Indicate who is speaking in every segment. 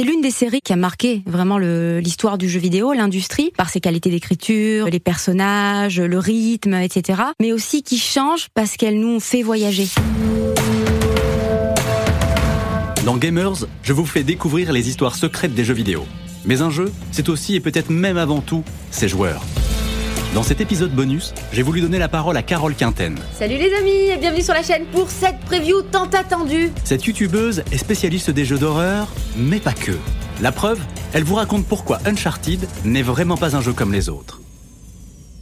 Speaker 1: C'est l'une des séries qui a marqué vraiment l'histoire du jeu vidéo, l'industrie, par ses qualités d'écriture, les personnages, le rythme, etc. Mais aussi qui change parce qu'elle nous fait voyager.
Speaker 2: Dans Gamers, je vous fais découvrir les histoires secrètes des jeux vidéo. Mais un jeu, c'est aussi et peut-être même avant tout ses joueurs. Dans cet épisode bonus, j'ai voulu donner la parole à Carole Quinten.
Speaker 3: Salut les amis et bienvenue sur la chaîne pour cette preview tant attendue.
Speaker 2: Cette youtubeuse est spécialiste des jeux d'horreur, mais pas que. La preuve, elle vous raconte pourquoi Uncharted n'est vraiment pas un jeu comme les autres.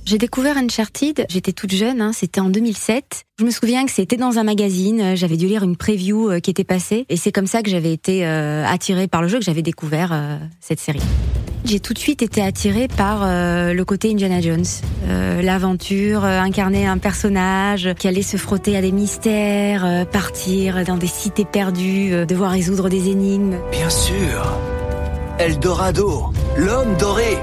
Speaker 1: J'ai découvert Uncharted, j'étais toute jeune, hein, c'était en 2007. Je me souviens que c'était dans un magazine, j'avais dû lire une preview euh, qui était passée, et c'est comme ça que j'avais été euh, attirée par le jeu, que j'avais découvert euh, cette série. J'ai tout de suite été attirée par le côté Indiana Jones, l'aventure, incarner un personnage qui allait se frotter à des mystères, partir dans des cités perdues, devoir résoudre des énigmes.
Speaker 4: Bien sûr, Eldorado, l'homme doré.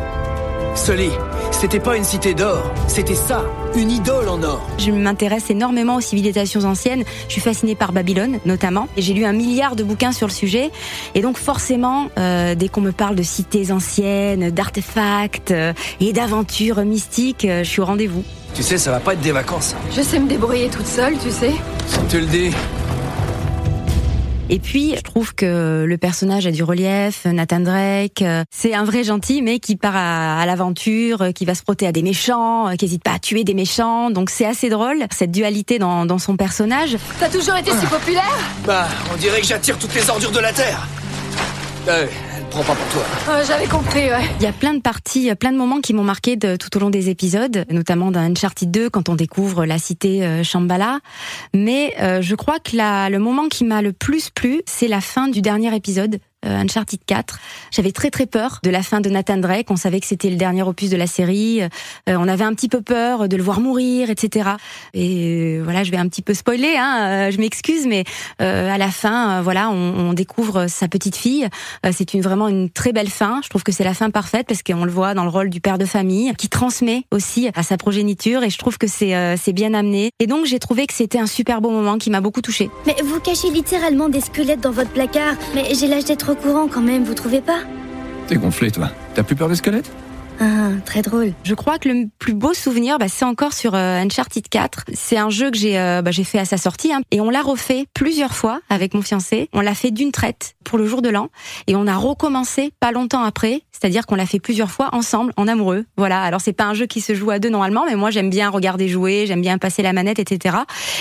Speaker 4: Sully, c'était pas une cité d'or, c'était ça, une idole en or.
Speaker 1: Je m'intéresse énormément aux civilisations anciennes. Je suis fascinée par Babylone, notamment. Et j'ai lu un milliard de bouquins sur le sujet. Et donc, forcément, euh, dès qu'on me parle de cités anciennes, d'artefacts euh, et d'aventures mystiques, euh, je suis au rendez-vous.
Speaker 4: Tu sais, ça va pas être des vacances.
Speaker 3: Je sais me débrouiller toute seule, tu sais.
Speaker 4: Ça te le dis.
Speaker 1: Et puis, je trouve que le personnage a du relief, Nathan Drake, euh, c'est un vrai gentil, mais qui part à, l'aventure, euh, qui va se frotter à des méchants, euh, qui hésite pas à tuer des méchants. Donc c'est assez drôle, cette dualité dans, dans son personnage.
Speaker 3: T'as toujours été si populaire?
Speaker 4: Bah, on dirait que j'attire toutes les ordures de la Terre. Euh, prends pas pour toi.
Speaker 3: Oh, J'avais compris, ouais.
Speaker 1: Il y a plein de parties, plein de moments qui m'ont marqué de, tout au long des épisodes, notamment dans Uncharted 2 quand on découvre la cité euh, Shambhala. Mais euh, je crois que la, le moment qui m'a le plus plu, c'est la fin du dernier épisode Uncharted 4. J'avais très très peur de la fin de Nathan Drake. On savait que c'était le dernier opus de la série. Euh, on avait un petit peu peur de le voir mourir, etc. Et euh, voilà, je vais un petit peu spoiler. Hein, je m'excuse, mais à la fin, voilà, on, découvre sa petite fille. c'est une vraiment une très belle fin. Je trouve que c'est la fin parfaite parce qu'on le voit dans le rôle du père de famille qui transmet aussi à sa progéniture. Et je trouve que c'est c'est bien amené. Et donc j'ai trouvé que c'était un super beau moment qui m'a beaucoup touchée.
Speaker 5: Mais vous cachez littéralement des squelettes dans votre placard. Mais j'ai l'âge d'être courant quand même, vous trouvez pas?
Speaker 6: T'es gonflé, toi. T'as plus peur des squelettes?
Speaker 5: Ah, très drôle.
Speaker 1: Je crois que le plus beau souvenir, bah, c'est encore sur euh, Uncharted 4. C'est un jeu que j'ai euh, bah, fait à sa sortie hein, et on l'a refait plusieurs fois avec mon fiancé. On l'a fait d'une traite pour le jour de l'an et on a recommencé pas longtemps après. C'est-à-dire qu'on l'a fait plusieurs fois ensemble, en amoureux. Voilà. Alors c'est pas un jeu qui se joue à deux normalement, mais moi j'aime bien regarder jouer, j'aime bien passer la manette, etc.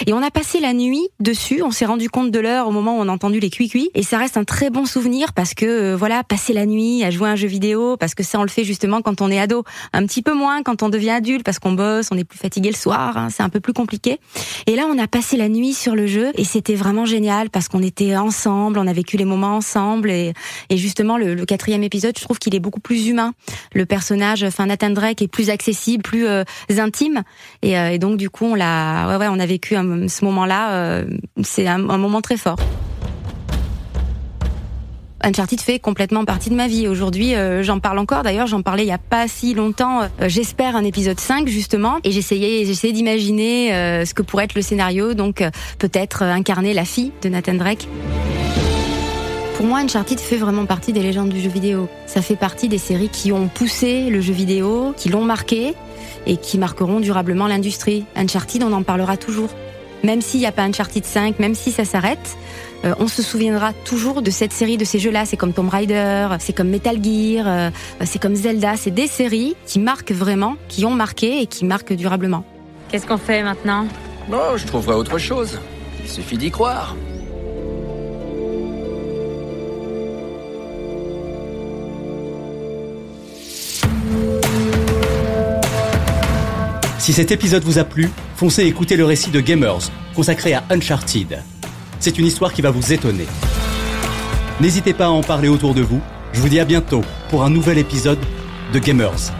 Speaker 1: Et on a passé la nuit dessus. On s'est rendu compte de l'heure au moment où on a entendu les cuits et ça reste un très bon souvenir parce que euh, voilà, passer la nuit à jouer à un jeu vidéo, parce que ça on le fait justement quand on est ado, un petit peu moins quand on devient adulte parce qu'on bosse, on est plus fatigué le soir, hein, c'est un peu plus compliqué. Et là on a passé la nuit sur le jeu et c'était vraiment génial parce qu'on était ensemble, on a vécu les moments ensemble et, justement le, quatrième épisode, je trouve qu'il est beaucoup plus humain. Le personnage, enfin Nathan Drake est plus accessible, plus euh, intime et, euh, et, donc du coup on l'a, ouais on a vécu ce moment-là. Euh, c'est un moment très fort. Uncharted fait complètement partie de ma vie. Aujourd'hui, euh, j'en parle encore. D'ailleurs, j'en parlais il y a pas si longtemps. Euh, j'espère un épisode 5 justement, et j'essayais, j'essayais d'imaginer euh, ce que pourrait être le scénario. Donc peut-être incarner la fille de Nathan Drake. Pour moi, Uncharted fait vraiment partie des légendes du jeu vidéo. Ça fait partie des séries qui ont poussé le jeu vidéo, qui l'ont marqué et qui marqueront durablement l'industrie. Uncharted, on en parlera toujours. Même s'il n'y a pas Uncharted 5, même si ça s'arrête, euh, on se souviendra toujours de cette série, de ces jeux-là. C'est comme Tomb Raider, c'est comme Metal Gear, euh, c'est comme Zelda. C'est des séries qui marquent vraiment, qui ont marqué et qui marquent durablement.
Speaker 3: Qu'est-ce qu'on fait maintenant?
Speaker 4: Non, je trouverai autre chose. Il suffit d'y croire.
Speaker 2: Si cet épisode vous a plu, foncez écouter le récit de Gamers, consacré à Uncharted. C'est une histoire qui va vous étonner. N'hésitez pas à en parler autour de vous. Je vous dis à bientôt pour un nouvel épisode de Gamers.